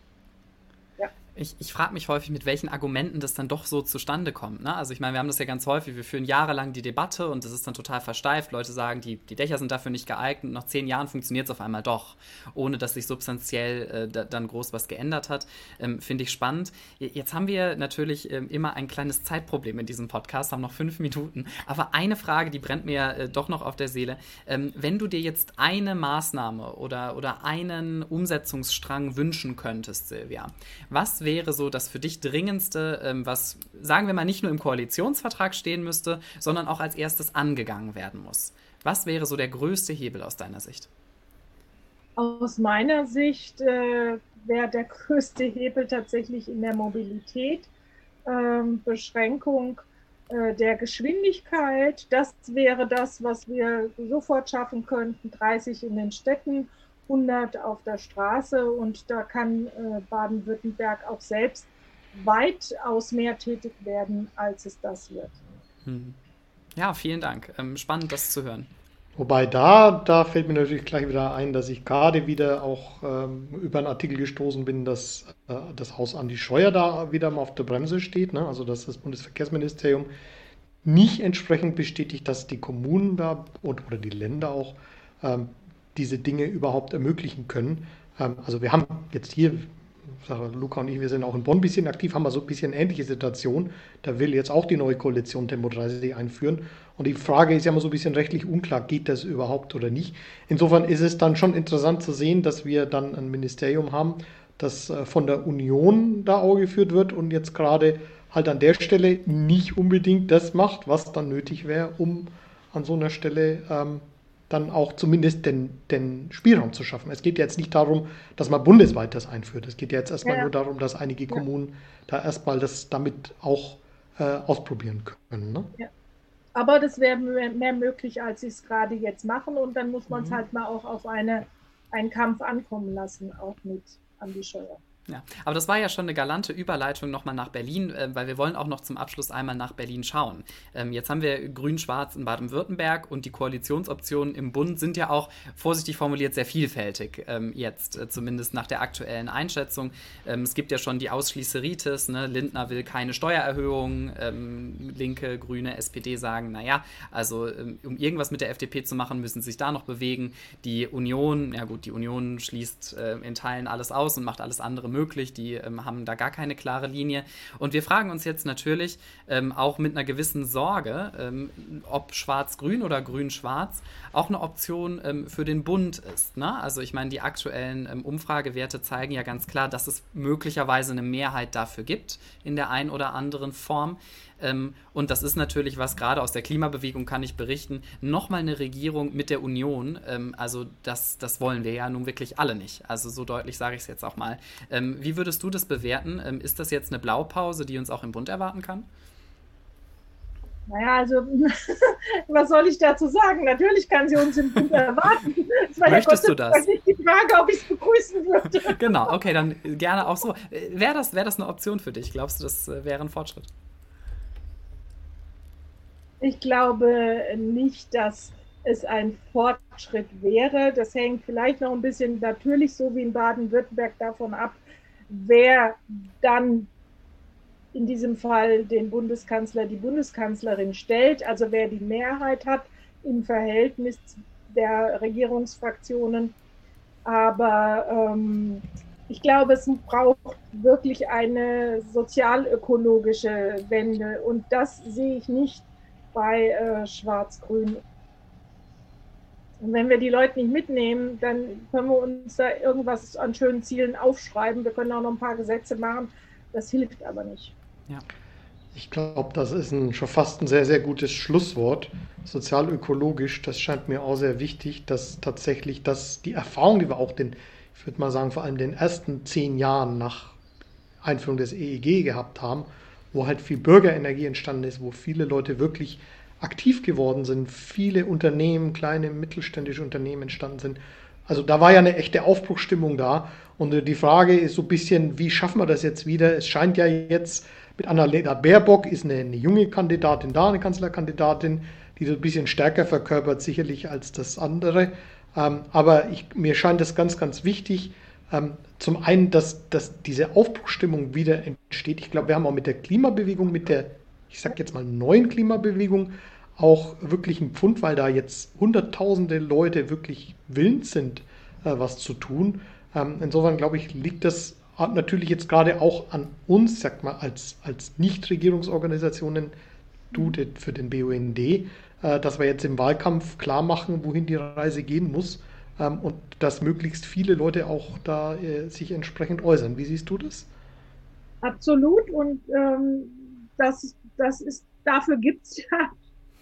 ich, ich frage mich häufig, mit welchen Argumenten das dann doch so zustande kommt. Ne? Also ich meine, wir haben das ja ganz häufig, wir führen jahrelang die Debatte und das ist dann total versteift. Leute sagen, die, die Dächer sind dafür nicht geeignet. Nach zehn Jahren funktioniert es auf einmal doch, ohne dass sich substanziell äh, da, dann groß was geändert hat. Ähm, Finde ich spannend. Jetzt haben wir natürlich ähm, immer ein kleines Zeitproblem in diesem Podcast, haben noch fünf Minuten. Aber eine Frage, die brennt mir äh, doch noch auf der Seele. Ähm, wenn du dir jetzt eine Maßnahme oder, oder einen Umsetzungsstrang wünschen könntest, Silvia, was wäre so das für dich dringendste, ähm, was, sagen wir mal, nicht nur im Koalitionsvertrag stehen müsste, sondern auch als erstes angegangen werden muss? Was wäre so der größte Hebel aus deiner Sicht? Aus meiner Sicht äh, wäre der größte Hebel tatsächlich in der Mobilität, ähm, Beschränkung äh, der Geschwindigkeit. Das wäre das, was wir sofort schaffen könnten, 30 in den Städten 100 auf der Straße und da kann äh, Baden-Württemberg auch selbst weitaus mehr tätig werden, als es das wird. Hm. Ja, vielen Dank. Ähm, spannend, das zu hören. Wobei da, da fällt mir natürlich gleich wieder ein, dass ich gerade wieder auch ähm, über einen Artikel gestoßen bin, dass äh, das Haus Andi Scheuer da wieder mal auf der Bremse steht. Ne? Also dass das Bundesverkehrsministerium nicht entsprechend bestätigt, dass die Kommunen da und, oder die Länder auch ähm, diese Dinge überhaupt ermöglichen können. Ähm, also wir haben jetzt hier, Luca und ich, wir sind auch in Bonn ein bisschen aktiv, haben wir so ein bisschen ähnliche Situation. Da will jetzt auch die neue Koalition Tempo 30 einführen. Und die Frage ist ja immer so ein bisschen rechtlich unklar, geht das überhaupt oder nicht. Insofern ist es dann schon interessant zu sehen, dass wir dann ein Ministerium haben, das äh, von der Union da Auge geführt wird und jetzt gerade halt an der Stelle nicht unbedingt das macht, was dann nötig wäre, um an so einer Stelle ähm, dann auch zumindest den, den Spielraum zu schaffen. Es geht jetzt nicht darum, dass man bundesweit das einführt. Es geht jetzt erstmal ja. nur darum, dass einige. Kommunen da erstmal das damit auch äh, ausprobieren können. Ne? Ja. Aber das wäre mehr, mehr, möglich, als sie es gerade jetzt machen. Und dann muss man es mhm. halt mal auch auf eine, einen Kampf ankommen lassen, auch mit Andi Scheuer. Ja, aber das war ja schon eine galante Überleitung nochmal nach Berlin, äh, weil wir wollen auch noch zum Abschluss einmal nach Berlin schauen. Ähm, jetzt haben wir Grün-Schwarz in Baden-Württemberg und die Koalitionsoptionen im Bund sind ja auch, vorsichtig formuliert, sehr vielfältig ähm, jetzt, äh, zumindest nach der aktuellen Einschätzung. Ähm, es gibt ja schon die Ausschließeritis, ne? Lindner will keine Steuererhöhung, ähm, Linke, Grüne, SPD sagen, naja, also ähm, um irgendwas mit der FDP zu machen, müssen sie sich da noch bewegen. Die Union, ja gut, die Union schließt äh, in Teilen alles aus und macht alles andere möglich, die ähm, haben da gar keine klare Linie. Und wir fragen uns jetzt natürlich ähm, auch mit einer gewissen Sorge, ähm, ob Schwarz-Grün oder Grün-Schwarz auch eine Option ähm, für den Bund ist. Ne? Also ich meine, die aktuellen ähm, Umfragewerte zeigen ja ganz klar, dass es möglicherweise eine Mehrheit dafür gibt in der einen oder anderen Form. Ähm, und das ist natürlich was, gerade aus der Klimabewegung kann ich berichten, nochmal eine Regierung mit der Union. Ähm, also das, das wollen wir ja nun wirklich alle nicht. Also so deutlich sage ich es jetzt auch mal. Ähm, wie würdest du das bewerten? Ähm, ist das jetzt eine Blaupause, die uns auch im Bund erwarten kann? Naja, also was soll ich dazu sagen? Natürlich kann sie uns im Bund erwarten. Möchtest ja du das? Nicht die Frage, ob ich es begrüßen würde. Genau, okay, dann gerne auch so. Äh, wäre das, wär das eine Option für dich? Glaubst du, das äh, wäre ein Fortschritt? Ich glaube nicht, dass es ein Fortschritt wäre. Das hängt vielleicht noch ein bisschen natürlich so wie in Baden-Württemberg davon ab, wer dann in diesem Fall den Bundeskanzler, die Bundeskanzlerin stellt, also wer die Mehrheit hat im Verhältnis der Regierungsfraktionen. Aber ähm, ich glaube, es braucht wirklich eine sozialökologische Wende und das sehe ich nicht bei äh, Schwarz-Grün. Und wenn wir die Leute nicht mitnehmen, dann können wir uns da irgendwas an schönen Zielen aufschreiben. Wir können auch noch ein paar Gesetze machen. Das hilft aber nicht. Ja. Ich glaube, das ist ein, schon fast ein sehr, sehr gutes Schlusswort. Sozialökologisch, das scheint mir auch sehr wichtig, dass tatsächlich das, die Erfahrung, die wir auch den, ich würde mal sagen, vor allem den ersten zehn Jahren nach Einführung des EEG gehabt haben, wo halt viel Bürgerenergie entstanden ist, wo viele Leute wirklich aktiv geworden sind, viele Unternehmen, kleine mittelständische Unternehmen entstanden sind. Also da war ja eine echte Aufbruchstimmung da. Und die Frage ist so ein bisschen, wie schaffen wir das jetzt wieder? Es scheint ja jetzt mit Annalena Baerbock ist eine, eine junge Kandidatin da, eine Kanzlerkandidatin, die so ein bisschen stärker verkörpert sicherlich als das andere. Ähm, aber ich, mir scheint es ganz, ganz wichtig, zum einen, dass, dass diese Aufbruchstimmung wieder entsteht. Ich glaube, wir haben auch mit der Klimabewegung, mit der, ich sage jetzt mal, neuen Klimabewegung auch wirklich einen Pfund, weil da jetzt hunderttausende Leute wirklich willens sind, äh, was zu tun. Ähm, insofern, glaube ich, liegt das natürlich jetzt gerade auch an uns, sag mal, als, als Nichtregierungsorganisationen, du für den BUND, äh, dass wir jetzt im Wahlkampf klar machen, wohin die Reise gehen muss ähm, und dass möglichst viele Leute auch da äh, sich entsprechend äußern. Wie siehst du das? Absolut und ähm, das, das ist, dafür gibt es ja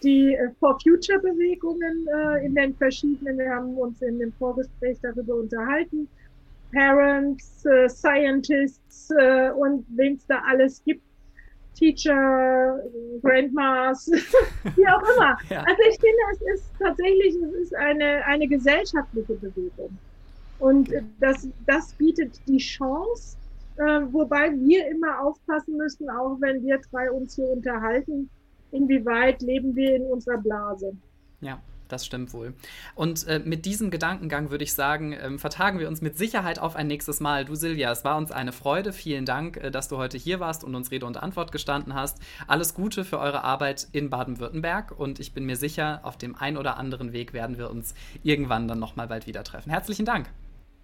die äh, For Future Bewegungen äh, in den verschiedenen, wir haben uns in dem Vorgespräch darüber unterhalten, Parents, äh, Scientists äh, und wen es da alles gibt. Teacher, Grandmas, wie auch immer. ja. Also ich finde, es ist tatsächlich, es ist eine, eine gesellschaftliche Bewegung. Und das, das bietet die Chance, äh, wobei wir immer aufpassen müssen, auch wenn wir drei uns hier unterhalten, inwieweit leben wir in unserer Blase. Ja das stimmt wohl. Und äh, mit diesem Gedankengang würde ich sagen, ähm, vertagen wir uns mit Sicherheit auf ein nächstes Mal. Du Silvia, es war uns eine Freude. Vielen Dank, äh, dass du heute hier warst und uns Rede und Antwort gestanden hast. Alles Gute für eure Arbeit in Baden-Württemberg und ich bin mir sicher, auf dem ein oder anderen Weg werden wir uns irgendwann dann nochmal bald wieder treffen. Herzlichen Dank.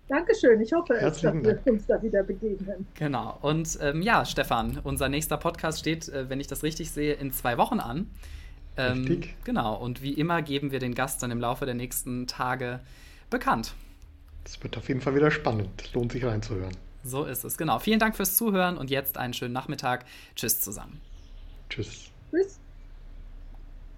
Dankeschön. Ich hoffe, dass wir uns da wieder begegnen. Genau. Und ähm, ja, Stefan, unser nächster Podcast steht, äh, wenn ich das richtig sehe, in zwei Wochen an. Ähm, Richtig. Genau, und wie immer geben wir den Gast dann im Laufe der nächsten Tage bekannt. Es wird auf jeden Fall wieder spannend. Lohnt sich reinzuhören. So ist es, genau. Vielen Dank fürs Zuhören und jetzt einen schönen Nachmittag. Tschüss zusammen. Tschüss. Tschüss.